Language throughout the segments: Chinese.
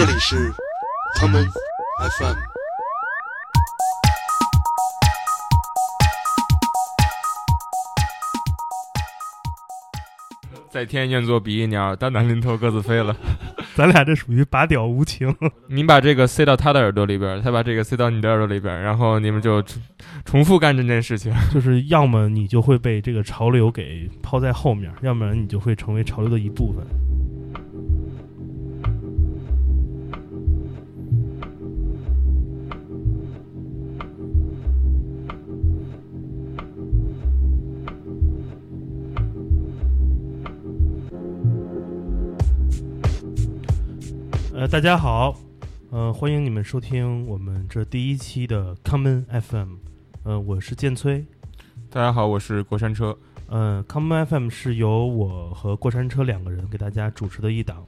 这里是 common FM。在天愿作比翼鸟，大难临头各自飞了。咱俩这属于拔屌无情。你把这个塞到他的耳朵里边，他把这个塞到你的耳朵里边，然后你们就重重复干这件事情。就是要么你就会被这个潮流给抛在后面，要不然你就会成为潮流的一部分。呃，大家好，呃，欢迎你们收听我们这第一期的 Common FM，呃，我是剑崔，大家好，我是过山车。呃，Common FM 是由我和过山车两个人给大家主持的一档，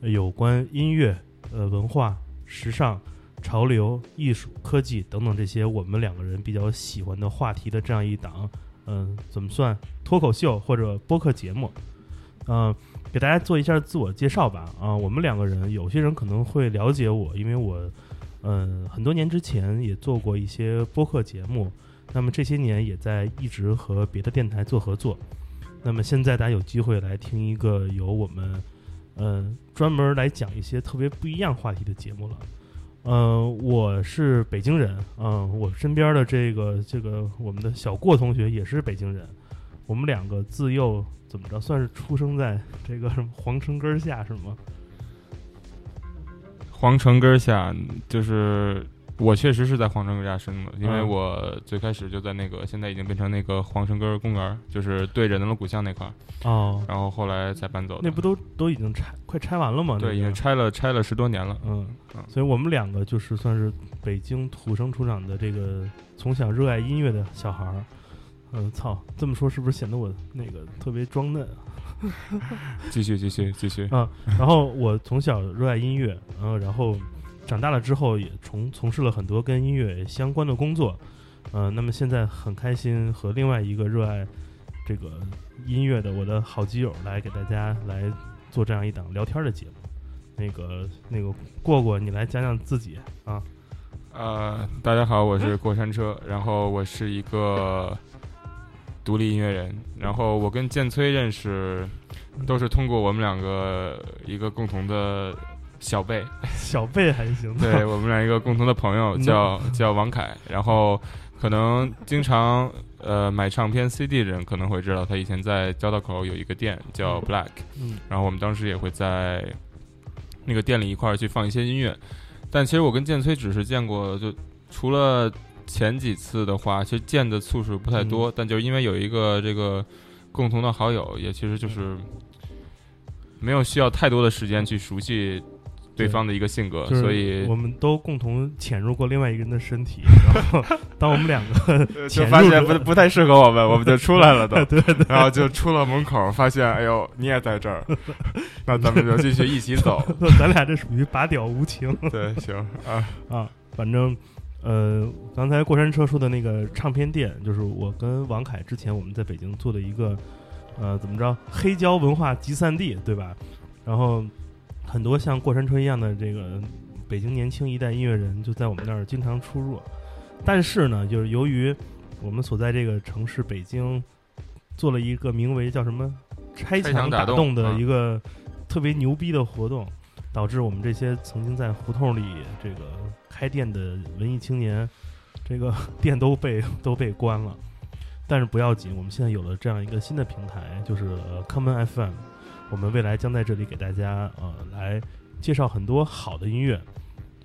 呃有关音乐、呃文化、时尚、潮流、艺术、科技等等这些我们两个人比较喜欢的话题的这样一档，嗯、怎么算脱口秀或者播客节目？嗯、给大家做一下自我介绍吧。啊、我们两个人，有些人可能会了解我，因为我，嗯、很多年之前也做过一些播客节目，那么这些年也在一直和别的电台做合作。那么现在大家有机会来听一个由我们，呃，专门来讲一些特别不一样话题的节目了。呃，我是北京人，嗯、我身边的这个这个我们的小过同学也是北京人，我们两个自幼怎么着算是出生在这个什么皇城根儿下是吗？皇城根儿下，就是我确实是在皇城根儿下生的，因为嗯我最开始就在那个，现在已经变成那个皇城根儿公园，就是对着南锣鼓巷那块儿，哦，然后后来才搬走的。那不都都已经拆快拆完了吗？对，已经拆了，拆了十多年了。嗯嗯，所以我们两个就是算是北京土生土长的这个从小热爱音乐的小孩儿。嗯，操，这么说是不是显得我那个特别装嫩？继续，继续，继续。啊，然后我从小热爱音乐，嗯，然后长大了之后也从从事了很多跟音乐相关的工作，呃，那么现在很开心和另外一个热爱这个音乐的我的好基友来给大家来做这样一档聊天的节目。那个那个过过，你来讲讲自己啊。呃，大家好，我是过山车，然后我是一个独立音乐人，然后我跟建崔认识都是通过我们两个一个共同的小辈，小贝还行，对我们俩一个共同的朋友嗯。叫叫王凯，然后可能经常呃买唱片 CD 的人可能会知道，他以前在交道口有一个店叫嗯。Black，嗯。然后我们当时也会在那个店里一块儿去放一些音乐，但其实我跟建崔只是见过，就除了前几次的话，其实见的次数不太多，嗯。但就是因为有一个这个共同的好友，也其实就是没有需要太多的时间去熟悉对方的一个性格，就是所以我们都共同潜入过另外一个人的身体，然后当我们两个 呃就发现不不太适合我们，我们就出来了都。对对。然后就出了门口，发现哎呦你也在这儿，那咱们就继续一起走。咱俩这属于拔屌无情。对，行啊，啊！反正，呃，刚才过山车说的那个唱片店，就是我跟王凯之前我们在北京做的一个，呃，怎么着，黑胶文化集散地，对吧？然后很多像过山车一样的这个北京年轻一代音乐人就在我们那儿经常出入。但是呢，就是由于我们所在这个城市北京做了一个名为叫什么“拆拆墙墙打洞”的嗯一个特别牛逼的活动，导致我们这些曾经在胡同里这个开店的文艺青年，这个 店都被 都被关了。但是不要紧，我们现在有了这样一个新的平台，就是 Common FM。我们未来将在这里给大家呃来介绍很多好的音乐。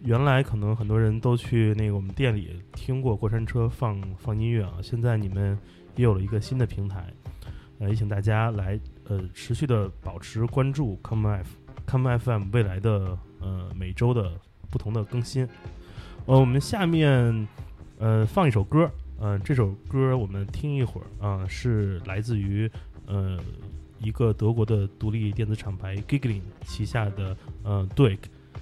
原来可能很多人都去那个我们店里听过过山车放放音乐啊，现在你们也有了一个新的平台，呃，也请大家来呃持续的保持关注 Common F Come FM 未来的呃每周的不同的更新。呃，我们下面呃放一首歌，呃，这首歌我们听一会儿。啊、是来自于呃一个德国的独立电子厂牌 Giggling 旗下的呃 Duik，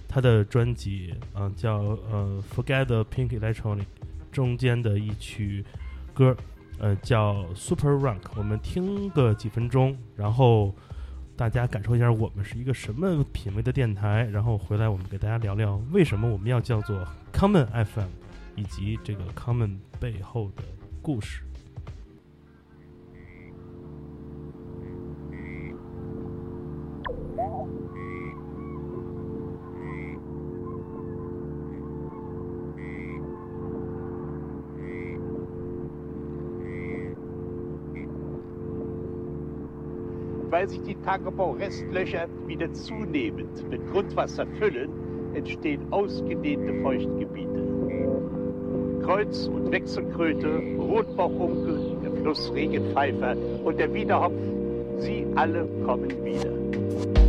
他的专辑呃叫呃 Forget the Pink Electronic 中间的一曲歌，呃叫 Super Rank，我们听个几分钟，然后大家感受一下我们是一个什么品味的电台，然后回来我们给大家聊聊为什么我们要叫做 Common FM，以及这个 Common 背后的故事。Weil sich die Tagebaurestlöcher wieder zunehmend mit Grundwasser füllen, entstehen ausgedehnte Feuchtgebiete. Kreuz- und Wechselkröte, Rotbauchunkel, der Fluss Regenpfeifer und der Wiederhopf, sie alle kommen wieder.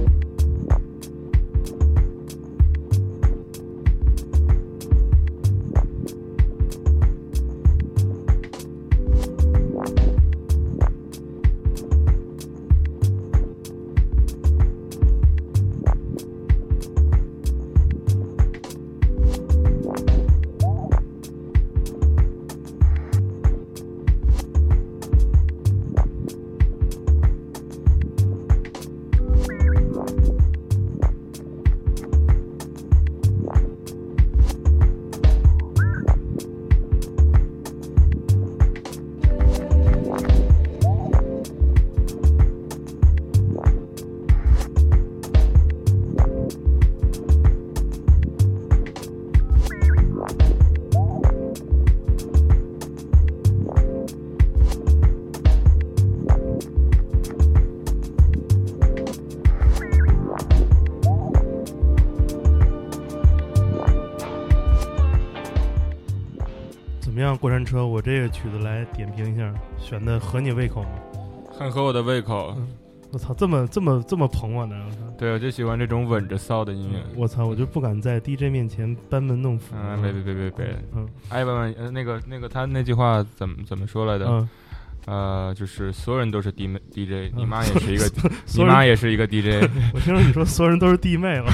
车？我这个曲子来点评一下，选的合你胃口吗？很合我的胃口。我操，这么这么这么捧我呢！对，我就喜欢这种稳着骚的音乐。我操，我就不敢在 DJ 面前班门弄斧。嗯，别别别别别，嗯哎，问问，呃，那个那个，他那句话怎么怎么说来的？嗯，呃，就是所有人都是弟妹 DJ，你嗯妈也是一个，你妈也是一个 DJ，我听说你说所有人都是弟妹了。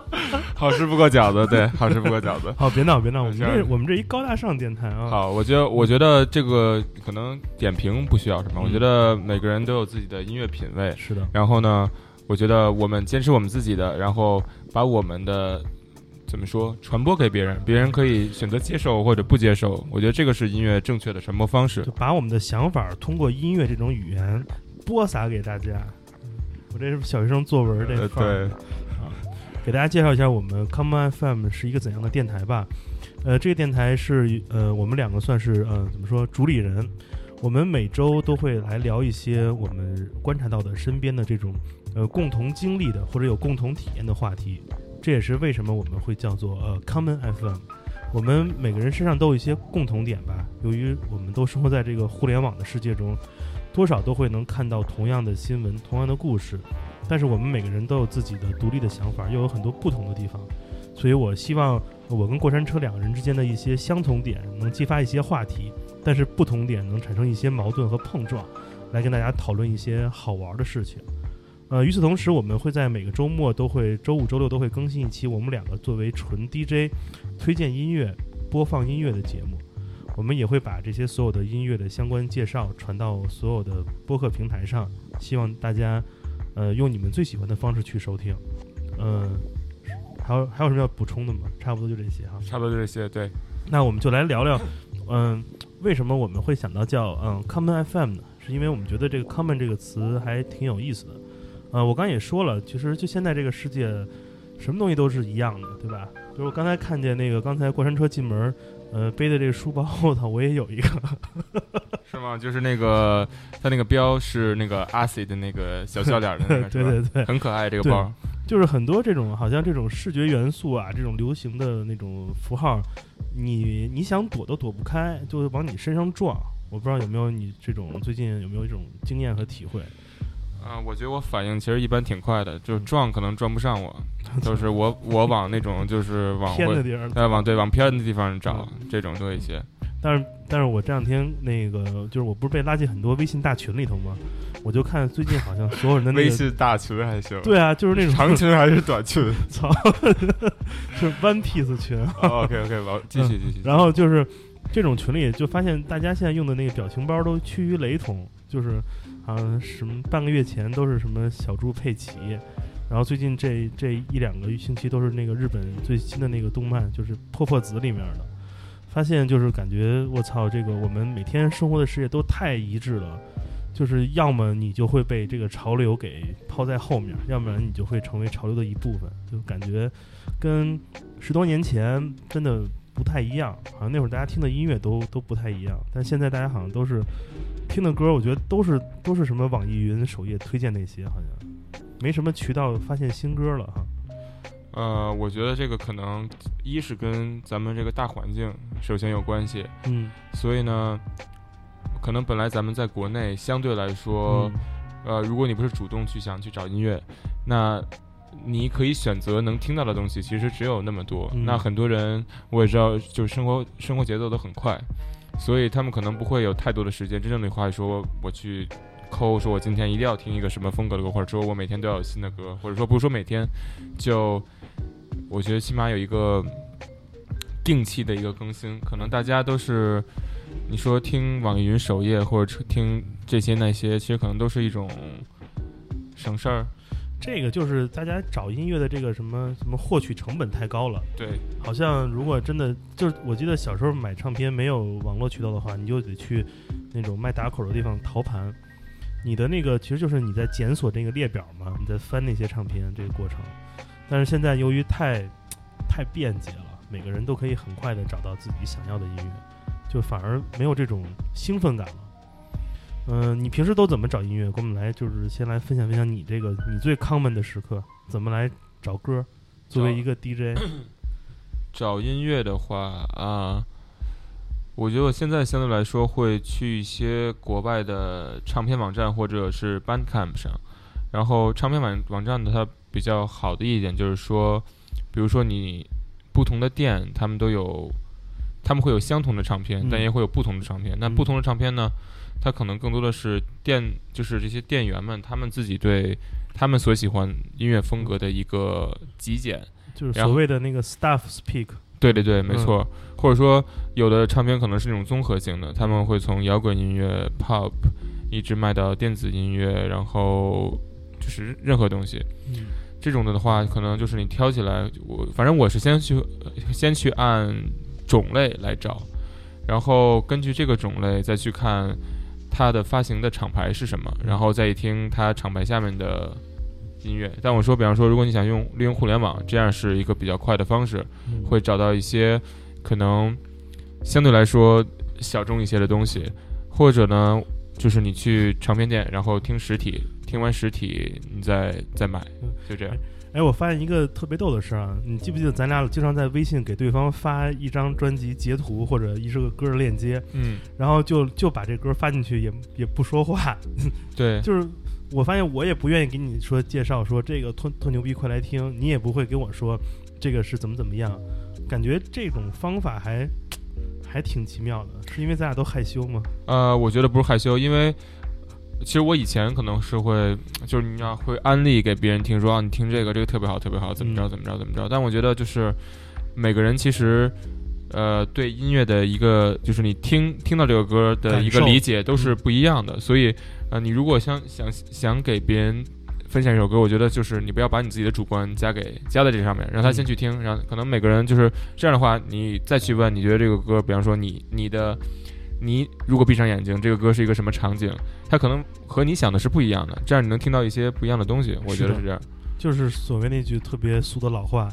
好吃不过饺子，对，好吃不过饺子。好，别闹别闹，我们这我们这一高大上电台啊。，好，我觉得我觉得这个可能点评不需要什么，嗯我觉得每个人都有自己的音乐品味。是的，然后呢，我觉得我们坚持我们自己的，然后把我们的怎么说传播给别人，别人可以选择接受或者不接受。我觉得这个是音乐正确的传播方式就。把我们的想法通过音乐这种语言播撒给大家。我这是小学生作文这呃，范儿对，给大家介绍一下我们 Common FM 是一个怎样的电台吧。呃，这个电台是呃我们两个算是呃怎么说主理人，我们每周都会来聊一些我们观察到的身边的这种呃共同经历的或者有共同体验的话题。这也是为什么我们会叫做呃 Common FM。我们每个人身上都有一些共同点吧，由于我们都生活在这个互联网的世界中，多少都会能看到同样的新闻、同样的故事。但是我们每个人都有自己的独立的想法，又有很多不同的地方，所以我希望我跟过山车两个人之间的一些相同点能激发一些话题，但是不同点能产生一些矛盾和碰撞，来跟大家讨论一些好玩的事情。呃，与此同时，我们会在每个周末都会周五、周六都会更新一期我们两个作为纯 DJ 推荐音乐、播放音乐的节目。我们也会把这些所有的音乐的相关介绍传到所有的播客平台上，希望大家呃用你们最喜欢的方式去收听。嗯、还有还有什么要补充的吗？差不多就这些哈。差不多就这些。对，那我们就来聊聊，嗯，为什么我们会想到叫嗯 Common FM 呢？是因为我们觉得这个 Common 这个词还挺有意思的。呃，我刚才也说了，其实就现在这个世界，什么东西都是一样的，对吧？比如我刚才看见那个刚才过山车进门，呃，背的这个书包 我操我也有一个，是吗？就是那个它那个标是那个 acid 的那个小笑脸的那个，对对对，很可爱这个包。就是很多这种好像这种视觉元素啊，这种流行的那种符号，你你想躲都躲不开，就会往你身上撞。我不知道有没有你这种最近有没有这种经验和体会？啊、我觉得我反应其实一般挺快的，就是撞可能撞不上我，就是我 我往那种就是往偏的地方。呃往对往偏的地方找，这种多一些。但是但是我这两天那个就是我不是被拉进很多微信大群里头吗？我就看最近好像所有人的那个微信大群还行，对啊，就是那种长群还是短群 操，是 One Piece 群。？OK OK，老继续继续。然后就是这种群里就发现大家现在用的那个表情包都趋于雷同，就是好像什么半个月前都是什么小猪佩奇，然后最近这这一两个星期都是那个日本最新的那个动漫，就是《破破子》里面的。发现就是感觉我操，这个我们每天生活的世界都太一致了，就是要么你就会被这个潮流给抛在后面，要不然你就会成为潮流的一部分，就感觉跟十多年前真的不太一样。好像那会儿大家听的音乐都都不太一样，但现在大家好像都是听的歌，我觉得都是都是什么网易云首页推荐那些，好像没什么渠道发现新歌了哈。呃，我觉得这个可能一是跟咱们这个大环境首先有关系，嗯，所以呢，可能本来咱们在国内相对来说，嗯呃，如果你不是主动去想去找音乐，那你可以选择能听到的东西，其实只有那么多。嗯那很多人我也知道，就是生活生活节奏都很快，所以他们可能不会有太多的时间，真正的话说我去抠，说我今天一定要听一个什么风格的歌，或者说我每天都要有新的歌，或者说不是说每天，就我觉得起码有一个定期的一个更新，可能大家都是。你说听网易云首页或者听这些那些，其实可能都是一种省事儿。这个就是大家找音乐的这个什么什么获取成本太高了。对，好像如果真的就是，我记得小时候买唱片没有网络渠道的话，你就得去那种卖打口的地方淘盘。你的那个其实就是你在检索这个列表嘛，你在翻那些唱片这个过程。但是现在由于太太便捷了，每个人都可以很快的找到自己想要的音乐，就反而没有这种兴奋感了。嗯、你平时都怎么找音乐？给我们来就是先来分享分享你这个你最 common 的时刻，怎么来找歌？作为一个 DJ，找音乐的话啊，我觉得我现在相对来说会去一些国外的唱片网站或者是 Bandcamp 上，然后唱片网网站的它比较好的一点就是说，比如说你不同的店，他们都有，他们会有相同的唱片，嗯但也会有不同的唱片。那嗯不同的唱片呢，它可能更多的是店，就是这些店员们他们自己对他们所喜欢音乐风格的一个极简。就是所谓的那个 staff speak，对对对，没嗯错。或者说，有的唱片可能是那种综合性的，他们会从摇滚音乐、pop 一直卖到电子音乐，然后就是任何东西。嗯这种的的话，可能就是你挑起来，我反正我是先去呃先去按种类来找，然后根据这个种类再去看它的发行的厂牌是什么，然后再一听它厂牌下面的音乐。但我说，比方说，如果你想用利用互联网，这样是一个比较快的方式，嗯会找到一些可能相对来说小众一些的东西，或者呢，就是你去唱片店，然后听实体，听完实体你再再买嗯，就这样。哎，我发现一个特别逗的事儿啊，你记不记得咱俩经常在微信给对方发一张专辑截图或者一首歌的链接，嗯，然后就就把这歌发进去，也也不说话，对，就是我发现我也不愿意给你说介绍说这个特特牛逼，快来听，你也不会跟我说这个是怎么怎么样，感觉这种方法还还挺奇妙的，是因为咱俩都害羞吗？呃，我觉得不是害羞，因为其实我以前可能是会，就是你要会安利给别人听，说啊，你听这个，这个特别好，特别好，怎么着，嗯怎么着，怎么着。但我觉得就是每个人其实。呃，对音乐的一个就是你听听到这个歌的一个理解都是不一样的，所以呃，你如果想想想给别人分享一首歌，我觉得就是你不要把你自己的主观加给加在这上面，让他先去听，然后可能每个人就是这样的话，你再去问，你觉得这个歌，比方说你你的你如果闭上眼睛，这个歌是一个什么场景，它可能和你想的是不一样的，这样你能听到一些不一样的东西，我觉得是这样。就是所谓那句特别俗的老话，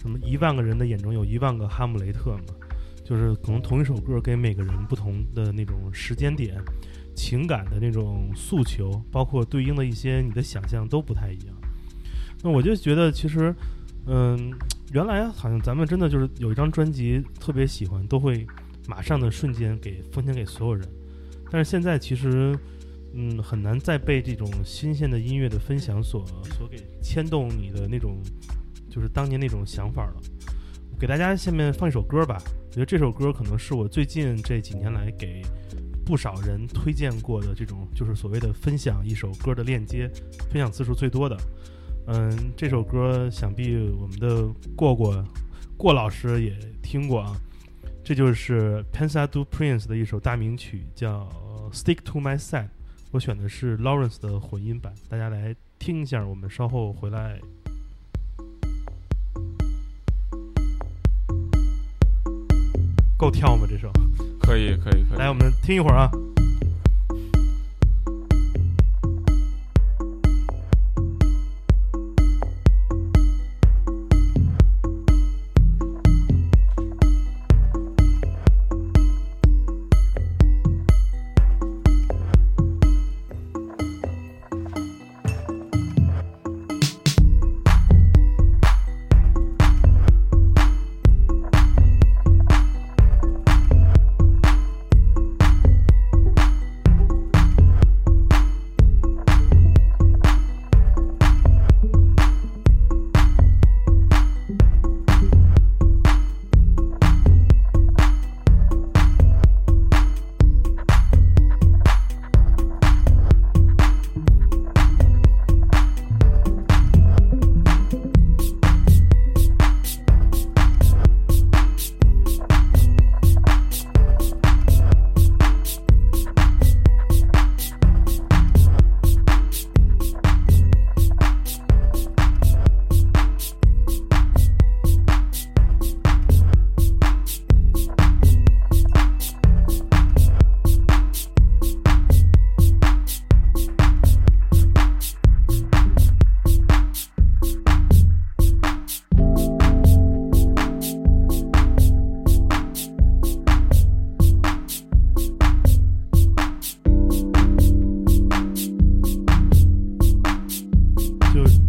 什么一万个人的眼中有一万个哈姆雷特嘛，就是可能同一首歌给每个人不同的那种时间点、情感的那种诉求，包括对应的一些你的想象都不太一样。那我就觉得其实，嗯，原来好像咱们真的就是有一张专辑特别喜欢，都会马上的瞬间给分享给所有人，但是现在其实。嗯，很难再被这种新鲜的音乐的分享所所给牵动你的那种，就是当年那种想法了。给大家下面放一首歌吧，我觉得这首歌可能是我最近这几年来给不少人推荐过的这种，就是所谓的分享一首歌的链接，分享次数最多的。嗯，这首歌想必我们的过过过老师也听过啊，这就是 Pensa Du Prince 的一首大名曲，叫《Stick to My Side》。我选的是 Lawrence 的混音版，大家来听一下。我们稍后回来。够跳吗？这首可以可以可以。来，我们听一会儿啊。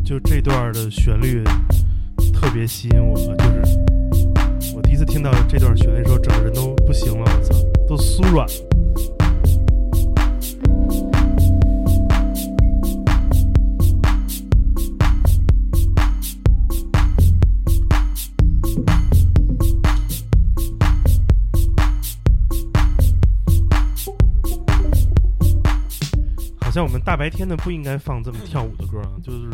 就这段的旋律特别吸引我，就是我第一次听到这段旋律的时候，整个人都不行了，我操，都酥软。好像我们大白天的不应该放这么跳舞的歌啊，就是，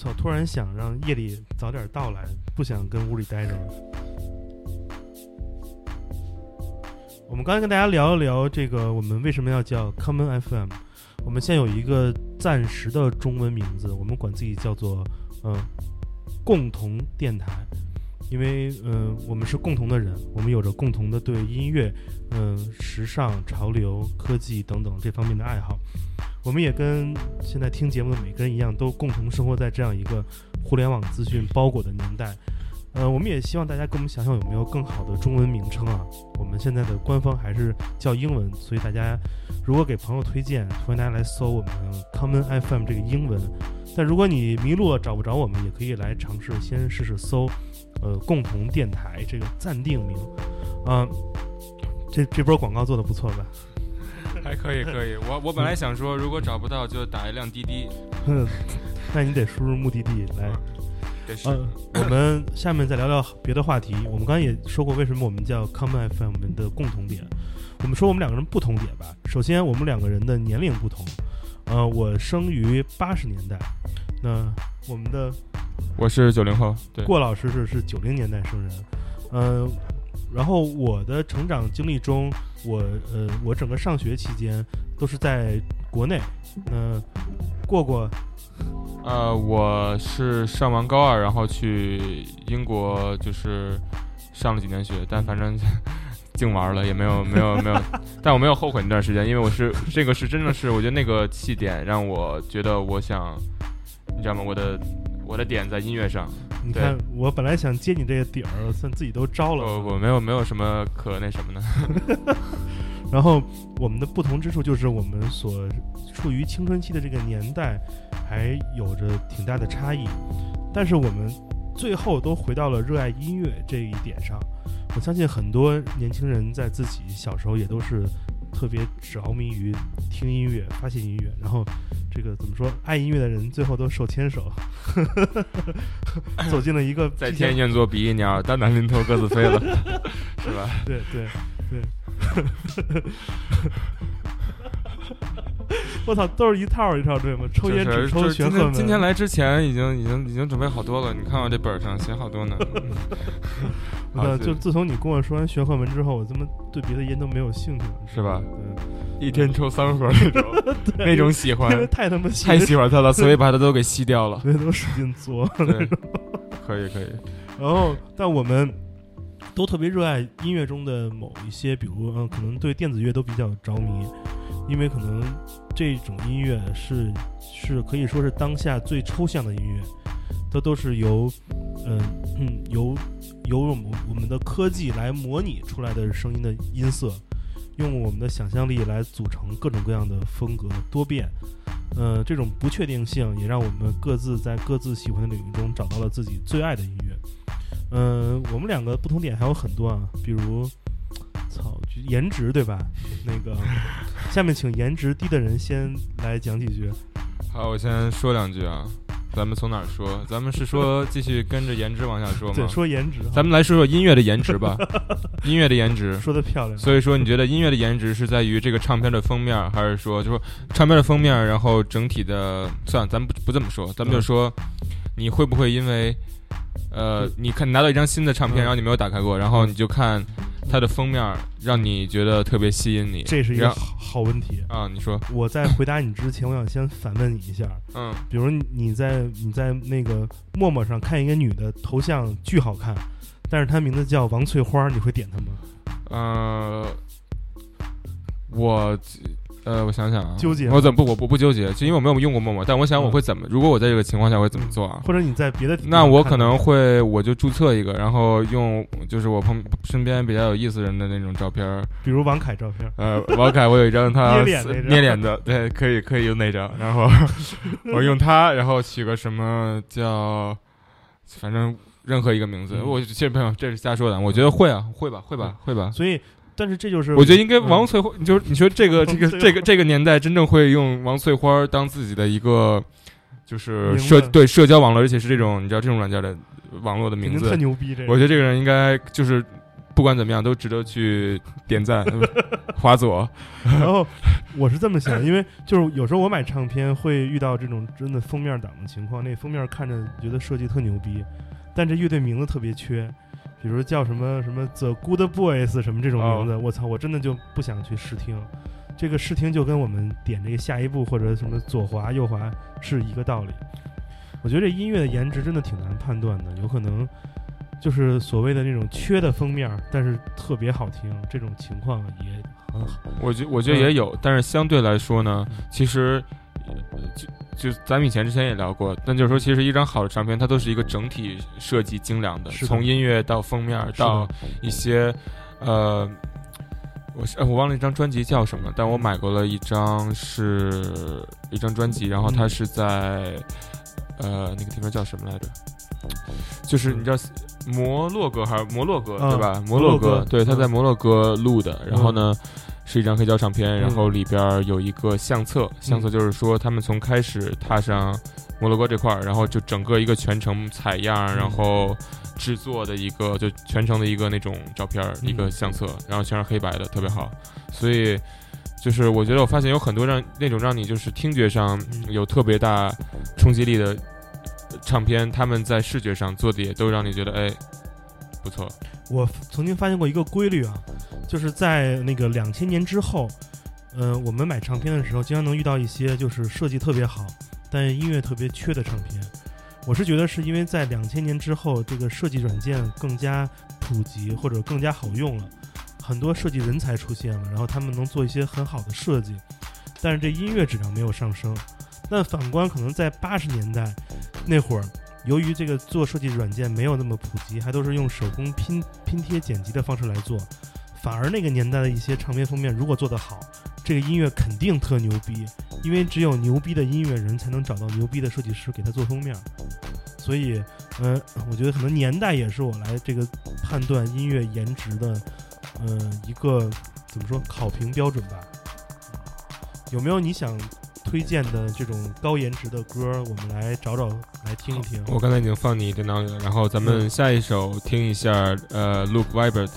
操，突然想让夜里早点到来，不想跟屋里待着了。我们刚才跟大家聊一聊这个，我们为什么要叫 Common FM？我们现在有一个暂时的中文名字，我们管自己叫做嗯、共同电台，因为嗯、我们是共同的人，我们有着共同的对音乐、嗯、时尚、潮流、科技等等这方面的爱好。我们也跟现在听节目的每个人一样，都共同生活在这样一个互联网资讯包裹的年代。呃，我们也希望大家给我们想想有没有更好的中文名称啊。我们现在的官方还是叫英文，所以大家如果给朋友推荐，欢迎大家来搜我们 Common FM 这个英文。但如果你迷路了找不着我们，也可以来尝试先试试搜，呃，共同电台这个暂定名。啊、这这波广告做的不错吧？还可以可以。我我本来想说，如果找不到就打一辆滴滴。哼，那你得输入目的地来。这是、嗯，我们下面再聊聊别的话题。我们刚才也说过，为什么我们叫 Common FM 我们的共同点。我们说我们两个人不同点吧。首先，我们两个人的年龄不同。呃，我生于八十年代，那我们的我是九零后，对，郭老师是是九零年代生人。嗯、然后我的成长经历中，我呃，我整个上学期间都是在国内。那、过过呃，我是上完高二，然后去英国，就是上了几年学，但反正 净玩了，也没有没有没有，但我没有后悔那段时间，因为我是这个是真的是，我觉得那个起点让我觉得我想，你知道吗？我的我的点在音乐上，你看，我本来想接你这个底儿，算自己都招了。我我没有没有什么可那什么的 然后我们的不同之处就是我们所处于青春期的这个年代，还有着挺大的差异。但是我们最后都回到了热爱音乐这一点上。我相信很多年轻人在自己小时候也都是特别着迷于听音乐、发现音乐，然后这个怎么说，爱音乐的人最后都手牵手，走进了一个 在天愿做比翼鸟，单单临头各自飞了，是吧？对对对，我操，都是一套一套对吗？抽烟只抽玄鹤门。今天来之前已经已经已经准备好多了，你看我这本上写好多呢。我操，就自从你跟我说完玄鹤门之后，我他妈对别的烟都没有兴趣了，是吧？对，一天抽三盒那种 那种喜欢因，为太他妈喜太喜欢他了，所以把它都给吸掉了。所以都使劲作。对，可以可以，然后，但我们都特别热爱音乐中的某一些，比如嗯，可能对电子乐都比较着迷，因为可能这种音乐是是可以说是当下最抽象的音乐，它都是由嗯嗯由由我们我们的科技来模拟出来的声音的音色，用我们的想象力来组成各种各样的风格多变。呃，这种不确定性也让我们各自在各自喜欢的领域中找到了自己最爱的音乐。嗯、我们两个不同点还有很多啊，比如，操，就颜值对吧？那个，下面请颜值低的人先来讲几句。好，我先说两句啊。咱们从哪儿说？咱们是说继续跟着颜值往下说吗对，吗？说颜值啊，咱们来说说音乐的颜值吧。音乐的颜值，说的漂亮。所以说你觉得音乐的颜值是在于这个唱片的封面，还是说就说唱片的封面，然后整体的？算了，咱们不不这么说，咱们就说你会不会因为呃，你看你拿到一张新的唱片，嗯然后你没有打开过，然后你就看它的封面，让你觉得特别吸引你。这是一个好好问题。啊，你说，我在回答你之前，我想先反问你一下，嗯，比如你你在你在那个陌陌上看一个女的头像巨好看，但是她名字叫王翠花，你会点她吗？呃，我呃，我想想啊，纠结吗我怎么不我不不纠结，就因为我没有用过陌陌，但我想我会怎么，如果我在这个情况下我会怎么做啊？或者你在别的地方那我可能会，我就注册一个，然后用就是我朋身边比较有意思人的那种照片儿。比如王凯照片，呃，王凯，我有一张他捏脸那张捏脸的，对，可以可以用那张。然后 我用他，然后取个什么叫，反正任何一个名字。嗯我其实朋友这是瞎说的，我觉得会啊，会吧，会吧，会吧。所以但是这就是我觉得应该嗯王翠花，就是你说这个这个这个这个年代真正会用王翠花当自己的一个就是社对社交网络，而且是这种你知道这种软件的网络的名字。肯定特，牛逼，这个。我觉得这个人应该就是不管怎么样都值得去点赞、划左。然后我是这么想，因为就是有时候我买唱片会遇到这种真的封面党的情况，那封面看着觉得设计特牛逼，但这乐队名字特别缺，比如叫什么什么 The Good Boys 什么这种名字，我操，我真的就不想去试听。这个试听就跟我们点这个下一步或者什么左滑右滑是一个道理。我觉得这音乐的颜值真的挺难判断的，有可能就是所谓的那种缺的封面，但是特别好听，这种情况也很好。我觉我觉得也有，但是相对来说呢，其实呃就就咱们以前之前也聊过，但就是说，其实一张好的唱片，它都是一个整体设计精良的，的从音乐到封面到一些呃。我我忘了一张专辑叫什么，但我买过了一张是一张专辑，然后它嗯是在、呃那个地方叫什么来着？就是你知道摩洛哥还是摩洛哥、啊对吧？摩摩洛洛哥对，他在嗯摩洛哥录的。然后呢，是一张黑胶唱片，然后里边有一个相册，相册就是说他们从开始踏上摩洛哥这块儿，然后就整个一个全程采样，嗯然后制作的一个就全程的一个那种照片儿，嗯一个相册，然后全是黑白的，特别好。所以。就是我觉得我发现有很多让那种让你就是听觉上嗯有特别大冲击力的唱片，他们在视觉上做的也都让你觉得哎不错。我曾经发现过一个规律啊，就是在那个两千年之后，呃，我们买唱片的时候，经常能遇到一些就是设计特别好，但音乐特别缺的唱片。我是觉得是因为在两千年之后，这个设计软件更加普及或者更加好用了，很多设计人才出现了，然后他们能做一些很好的设计，但是这音乐质量没有上升。但反观可能在八十年代那会儿，由于这个做设计软件没有那么普及，还都是用手工拼拼贴剪辑的方式来做，反而那个年代的一些唱片封面如果做得好，这个音乐肯定特牛逼，因为只有牛逼的音乐人才能找到牛逼的设计师给他做封面。所以，呃，我觉得可能年代也是我来这个判断音乐颜值的，呃，一个怎么说考评标准吧。有没有你想推荐的这种高颜值的歌？我们来找找来听一听。我刚才已经放你电脑里了，然后咱们下一首听一下呃 Luke Vibert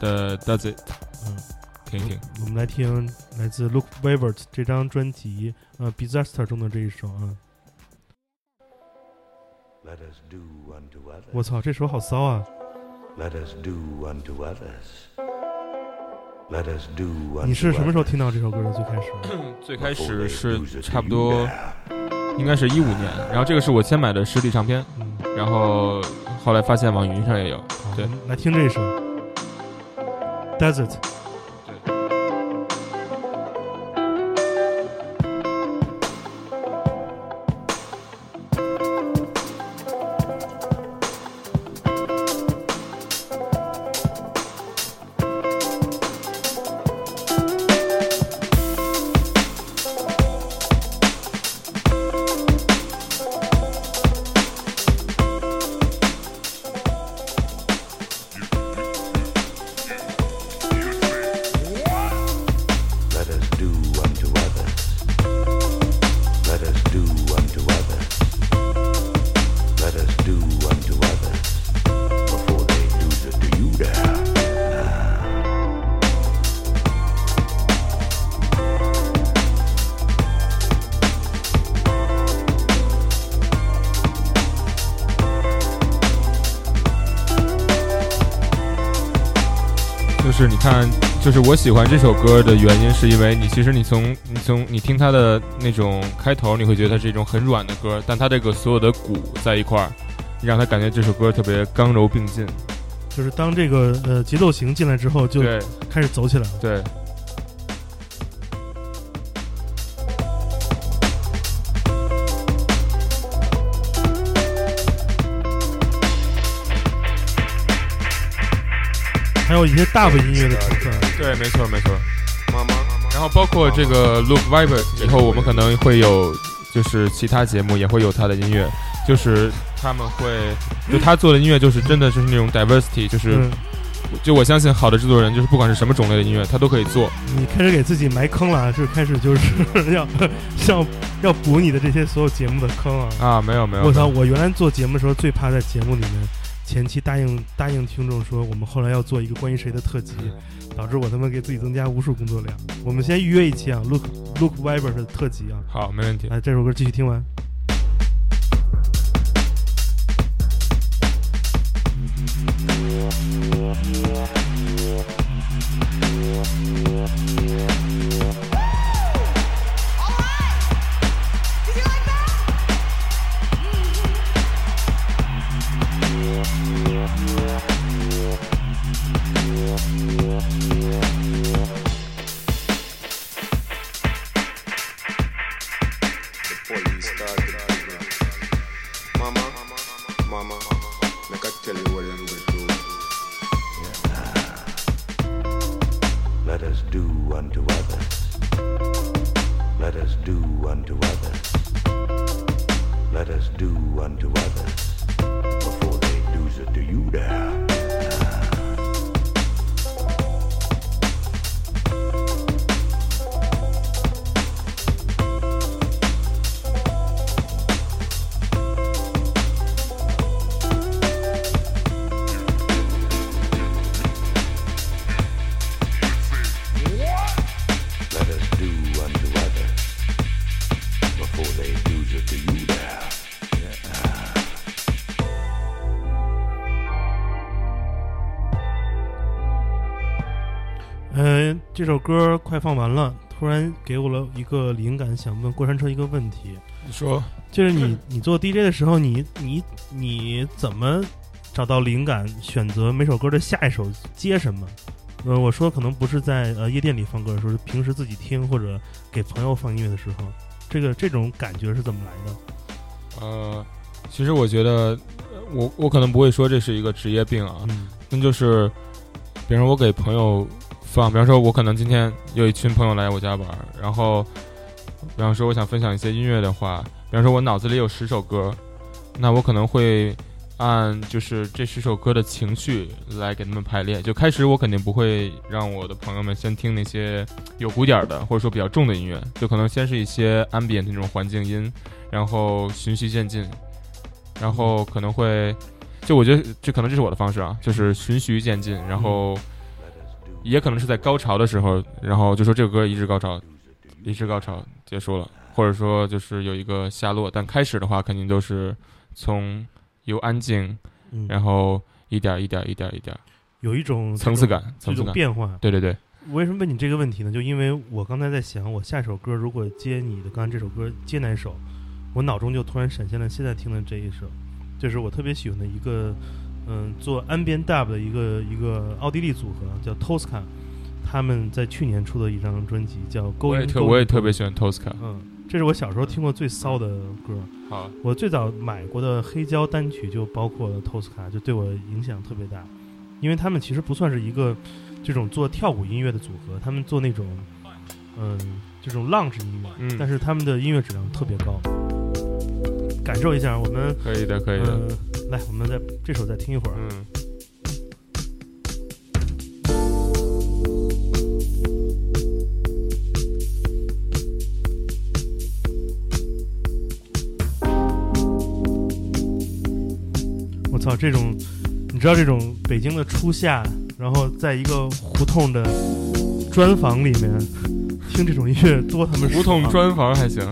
的 Does It，嗯，听一听。我们来听来自 Luke Vibert 这张专辑呃 Disaster 中的这一首啊。Let us do unto others. 我操，这首好骚啊！Let us do unto others 你是什么时候听到这首歌的？最开始，最开始是差不多应该是一五年，然后这个是我先买的实体唱片，嗯，然后后来发现网云上也有。对来听这首《Desert》。就是你看，就是我喜欢这首歌的原因，是因为你其实你从你从你听它的那种开头，你会觉得它是一种很软的歌，但它这个所有的鼓在一块儿，让他感觉这首歌特别刚柔并进。就是当这个呃节奏型进来之后，就对开始走起来了。对，还有一些大 u 音乐的成分。对，没错没错。然后包括这个 Look Viber，以后我们可能会有，就是其他节目也会有他的音乐，就是他们会，就他做的音乐就是真的就是那种 diversity，就是、嗯，就我相信好的制作人就是不管是什么种类的音乐，他都可以做。你开始给自己埋坑了啊，这开始就是要 像要补你的这些所有节目的坑啊！啊，没有没有，我操！我原来做节目的时候最怕在节目里面前期答应答应听众说我们后来要做一个关于谁的特辑，导致我他妈给自己增加无数工作量。我们先预约一期啊，Look Look Viber 的特辑啊！好，没问题。来，这首歌继续听完。Us do unto others. Let us do unto others before they lose it to you there. 首歌快放完了，突然给我了一个灵感，想问过山车一个问题，你说，就是你 你做 DJ 的时候，你你你怎么找到灵感，选择每首歌的下一首接什么？呃，我说可能不是在呃夜店里放歌的时候，是平时自己听或者给朋友放音乐的时候，这个这种感觉是怎么来的？呃，其实我觉得，呃我我可能不会说这是一个职业病啊，嗯那就是，比如说我给朋友放，比方说我可能今天有一群朋友来我家玩儿，然后，比方说我想分享一些音乐的话，比方说我脑子里有十首歌，那我可能会按就是这十首歌的情绪来给他们排列。就开始我肯定不会让我的朋友们先听那些有鼓点的或者说比较重的音乐，就可能先是一些 ambient 那种环境音，然后循序渐进，然后可能会。就我觉得这可能这是我的方式啊，就是循序渐进，然后也可能是在高潮的时候，然后就说这首歌一直高潮，一直高潮结束了，或者说就是有一个下落，但开始的话肯定都是从由安静，嗯，然后一点儿一点儿一点儿一点儿有一种层次感，层次感，变化。对对对，我为什么问你这个问题呢？就因为我刚才在想，我下一首歌如果接你的刚才这首歌接哪首，我脑中就突然闪现了现在听的这一首，这是我特别喜欢的一个，嗯，做 ambient dub 的一个一个奥地利组合叫 Tosca，他们在去年出的一张专辑叫《Going 我也特 Going 我也特别喜欢 Tosca。嗯，这是我小时候听过最骚的歌。好，我最早买过的黑胶单曲就包括 Tosca，就对我影响特别大，因为他们其实不算是一个这种做跳舞音乐的组合，他们做那种嗯这种 lounge 音乐，嗯但是他们的音乐质量特别高。感受一下，我们可以的，可以的。嗯、来，我们再这首再听一会儿。嗯，我操，这种你知道这种北京的初夏，然后在一个胡同的砖房里面听这种音乐多他妈胡同砖房还行，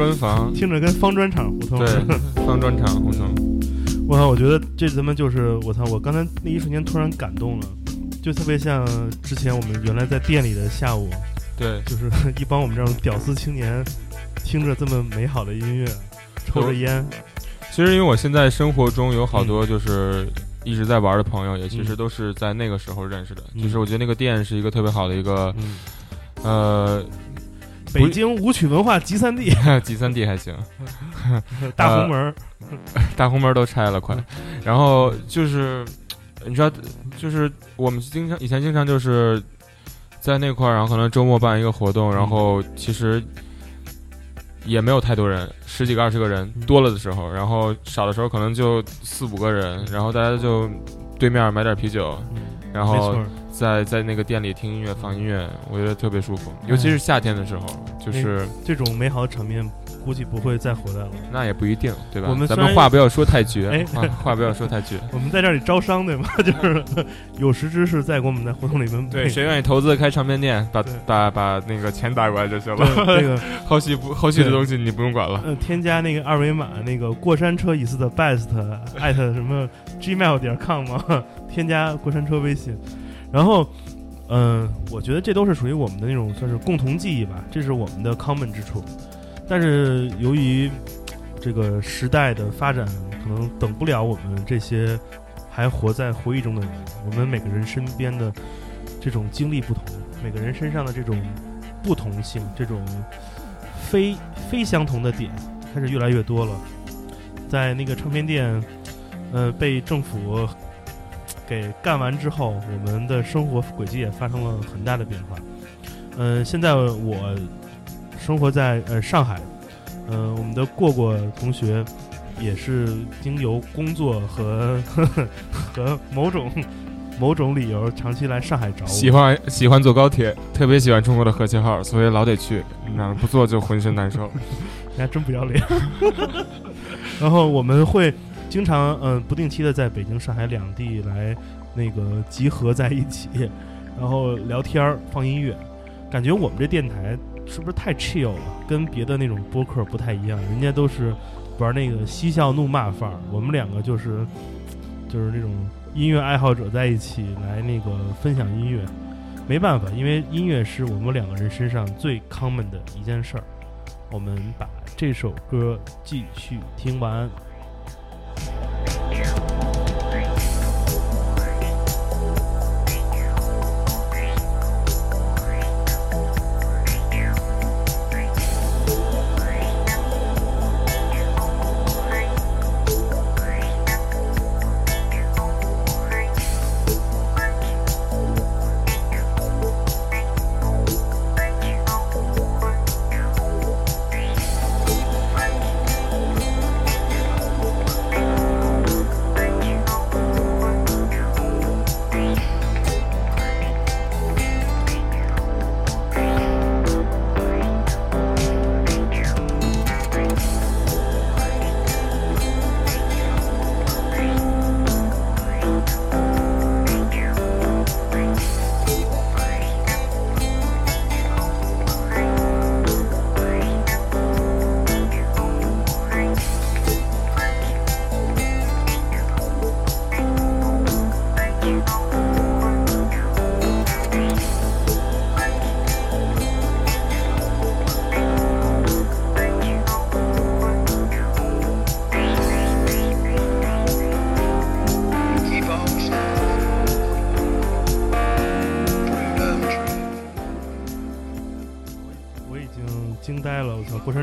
砖房听着跟方砖厂胡同。对，方砖厂胡同。我操，我觉得这他妈就是我操，我刚才那一瞬间突然感动了，就特别像之前我们原来在店里的下午，对，就是一帮我们这种屌丝青年，听着这么美好的音乐，抽着烟，其实因为我现在生活中有好多就是一直在玩的朋友，也其实都是在那个时候认识的。嗯。就是我觉得那个店是一个特别好的一个嗯，呃，北京舞曲文化集散地，集散地还行，大红门儿，大红门都拆了快。然后就是你知道，就是我们经常以前经常就是在那块儿，然后可能周末办一个活动，然后其实。也没有太多人，十几个、二十个人，嗯。多了的时候，然后少的时候可能就四五个人，然后大家就对面买点啤酒，嗯然后没错儿，在在那个店里听音乐、放音乐，我觉得特别舒服。尤其是夏天的时候，就是这种美好的场面估计不会再回来了。那也不一定，对吧？我们咱们话不要说太绝，哎啊话不要说太绝。我们在这里招商对吗？就是有识之士在给我们在胡同里面对，谁愿意投资开唱片店，把对把把那个钱打过来就行了。那个 后续不后续的东西你不用管了。呃添加那个二维码，那个过山车椅子的 best 艾特什么 gmail 点 com 吗，添加过山车微信，然后。嗯，我觉得这都是属于我们的那种算是共同记忆吧，这是我们的 common 之处。但是由于这个时代的发展，可能等不了我们这些还活在回忆中的人。我们每个人身边的这种经历不同，每个人身上的这种不同性，这种非非相同的点开始越来越多了。在那个唱片店，呃，被政府给干完之后，我们的生活轨迹也发生了很大的变化。嗯、现在我生活在呃上海，嗯、我们的过过同学也是经由工作和 和某种某种理由，长期来上海找我。喜欢喜欢坐高铁，特别喜欢中国的和谐号，所以老得去。你知道吗不坐就浑身难受。你还真不要脸。然后我们会经常嗯、不定期的在北京、上海两地来那个集合在一起，然后聊天儿、放音乐。感觉我们这电台是不是太 chill 了？跟别的那种播客不太一样，人家都是玩那个嬉笑怒骂范儿，我们两个就是 就是那种音乐爱好者在一起来那个分享音乐。没办法，因为音乐是我们两个人身上最 common 的一件事儿。我们把这首歌继续听完。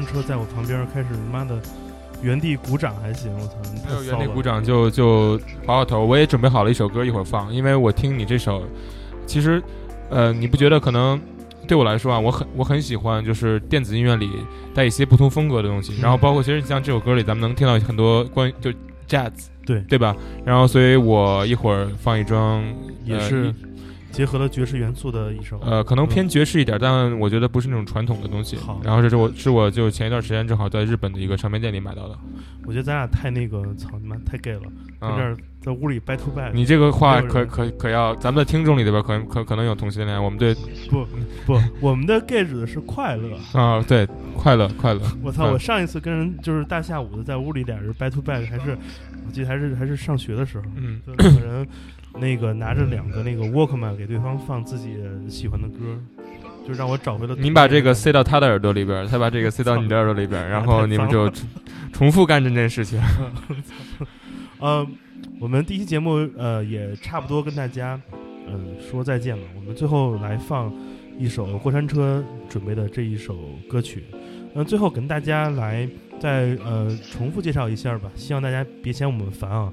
车在我旁边开始妈的原地鼓掌还行，我操，你太没有原地鼓掌就就跑跑头。我也准备好了一首歌，一会儿放，因为我听你这首，其实，呃，你不觉得可能对我来说啊，我很我很喜欢就是电子音乐里带一些不同风格的东西，然后包括其实像这首歌里，咱们能听到很多关于就 jazz，对对吧？然后所以我一会儿放一张，呃也是一结合了爵士元素的一首，呃，可能偏爵士一点，但我觉得不是那种传统的东西好。然后这是我是我就前一段时间正好在日本的一个唱片店里买到的。我觉得咱俩太那个，操你妈太 gay 了，在这在屋里 to back，你这个话可可可要，咱们的听众里边可可可能有同性恋，我们对 不不，我们的 gay 指的是快乐。啊对快乐快乐，我操！嗯我上一次跟人就是大下午的在屋里俩人 to back，还是我记得还是还是上学的时候，嗯就两个人那个拿着两个那个 Walkman 给对方放自己喜欢的歌，就让我找回了。你把这个塞到他的耳朵里边，他把这个塞到你的耳朵里边，然后你们就重重复干这件事情。呃，我们第一期节目呃也差不多跟大家呃说再见了。我们最后来放一首过山车准备的这一首歌曲。呃，最后跟大家来再呃重复介绍一下吧，希望大家别嫌我们烦啊。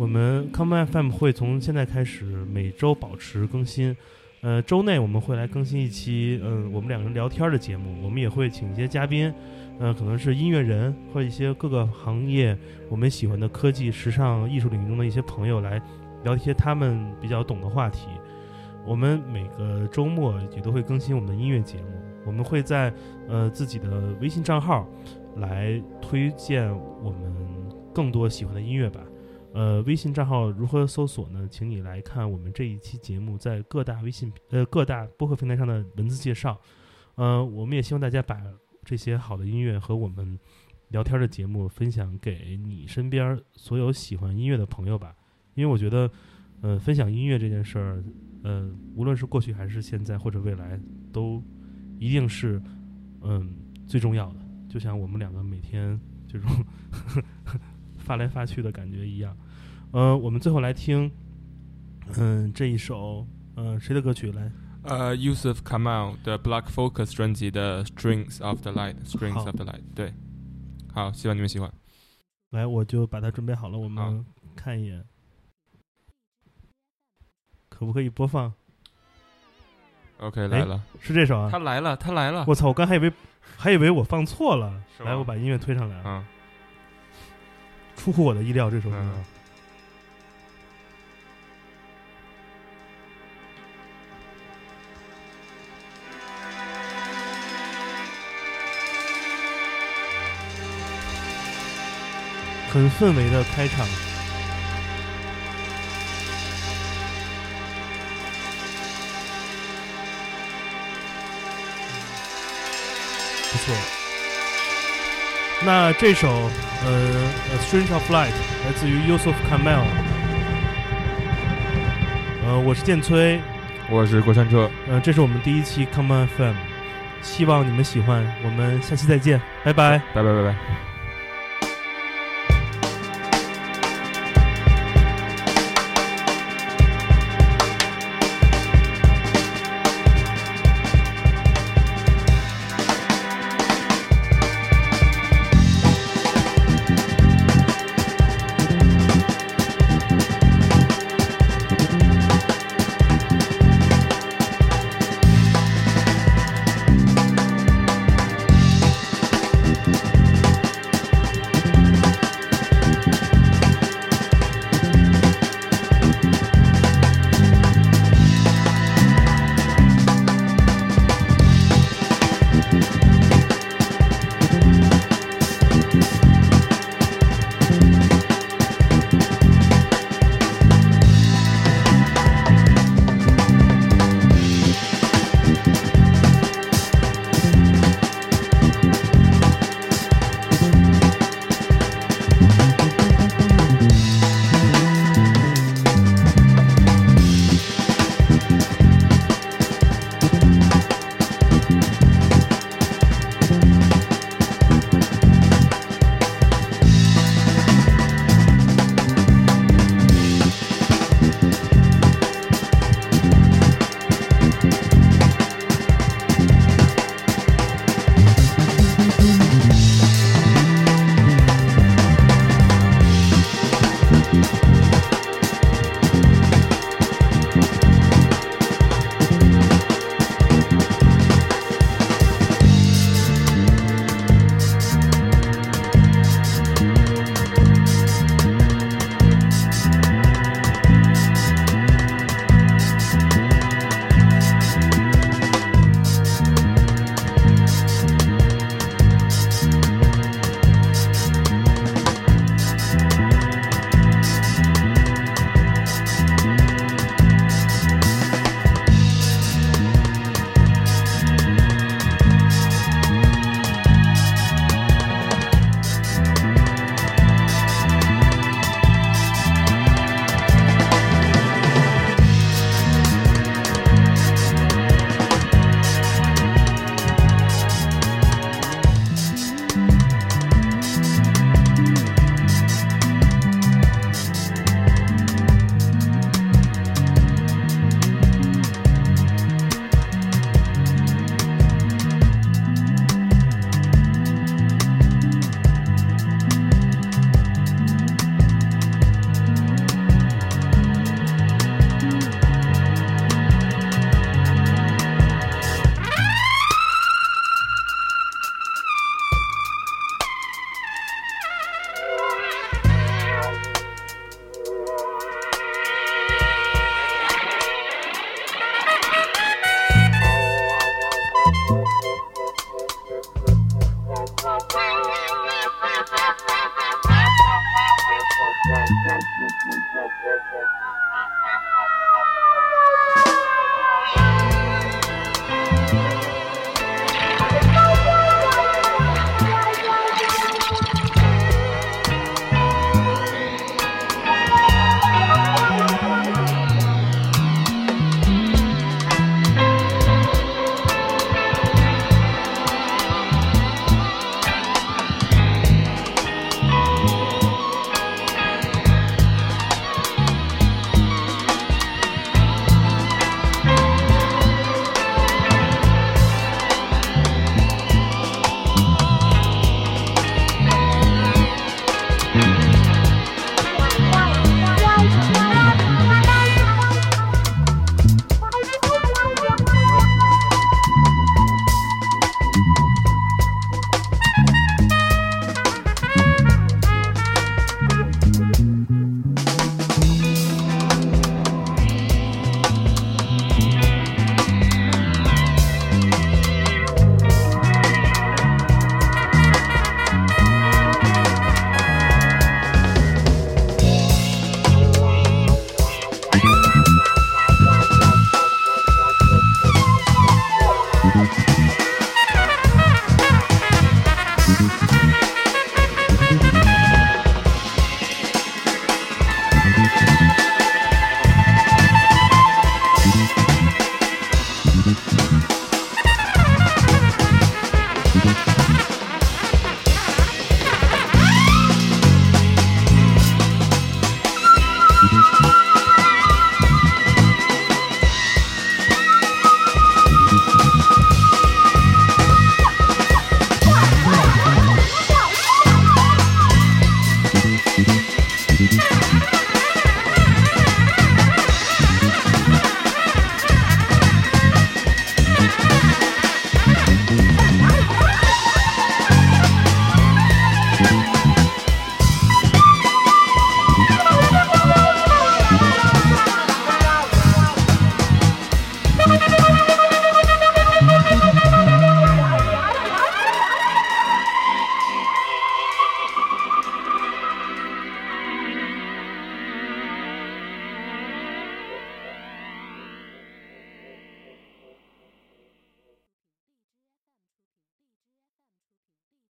我们 Come FM 会从现在开始每周保持更新。呃，周内我们会来更新一期，嗯、我们两个人聊天的节目。我们也会请一些嘉宾，呃，可能是音乐人或一些各个行业我们喜欢的科技、时尚、艺术领域中的一些朋友来聊一些他们比较懂的话题。我们每个周末也都会更新我们的音乐节目，我们会在呃自己的微信账号来推荐我们更多喜欢的音乐吧。呃，微信账号如何搜索呢？请你来看我们这一期节目在各大微信呃各大播客平台上的文字介绍。呃，我们也希望大家把这些好的音乐和我们聊天的节目分享给你身边所有喜欢音乐的朋友吧，因为我觉得，呃，分享音乐这件事儿，呃，无论是过去还是现在或者未来，都一定是，嗯、最重要的。就像我们两个每天这种发来发去的感觉一样。呃，我们最后来听，嗯、这一首，呃，谁的歌曲来？呃，Yusuf Kamal 的 Black Focus 专辑的 Strings of the Light，Strings 好 of the Light，对，好，希望你们喜欢。来，我就把它准备好了，我们看一眼，可不可以播放？OK，来了，是这首啊？他来了，他来了。我操！我刚还以为还以为我放错了。来，我把音乐推上来，嗯，出乎我的意料，这首歌。嗯很氛围的开场。不错。那这首呃《A Strange of Light》来自于 Yusuf Kamel。呃，我是剑崔，我是过山车，呃，这是我们第一期 Come On FM，希望你们喜欢，我们下期再见，拜拜。拜拜拜拜。